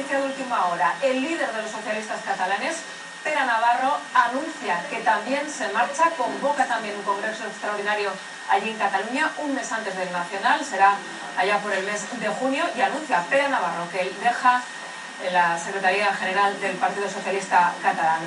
noticia de última hora. El líder de los socialistas catalanes, Pere Navarro, anuncia que también se marcha, convoca también un congreso extraordinario allí en Cataluña, un mes antes del Nacional, será allá por el mes de junio, y anuncia Pere Navarro que deja la Secretaría General del Partido Socialista Catalán.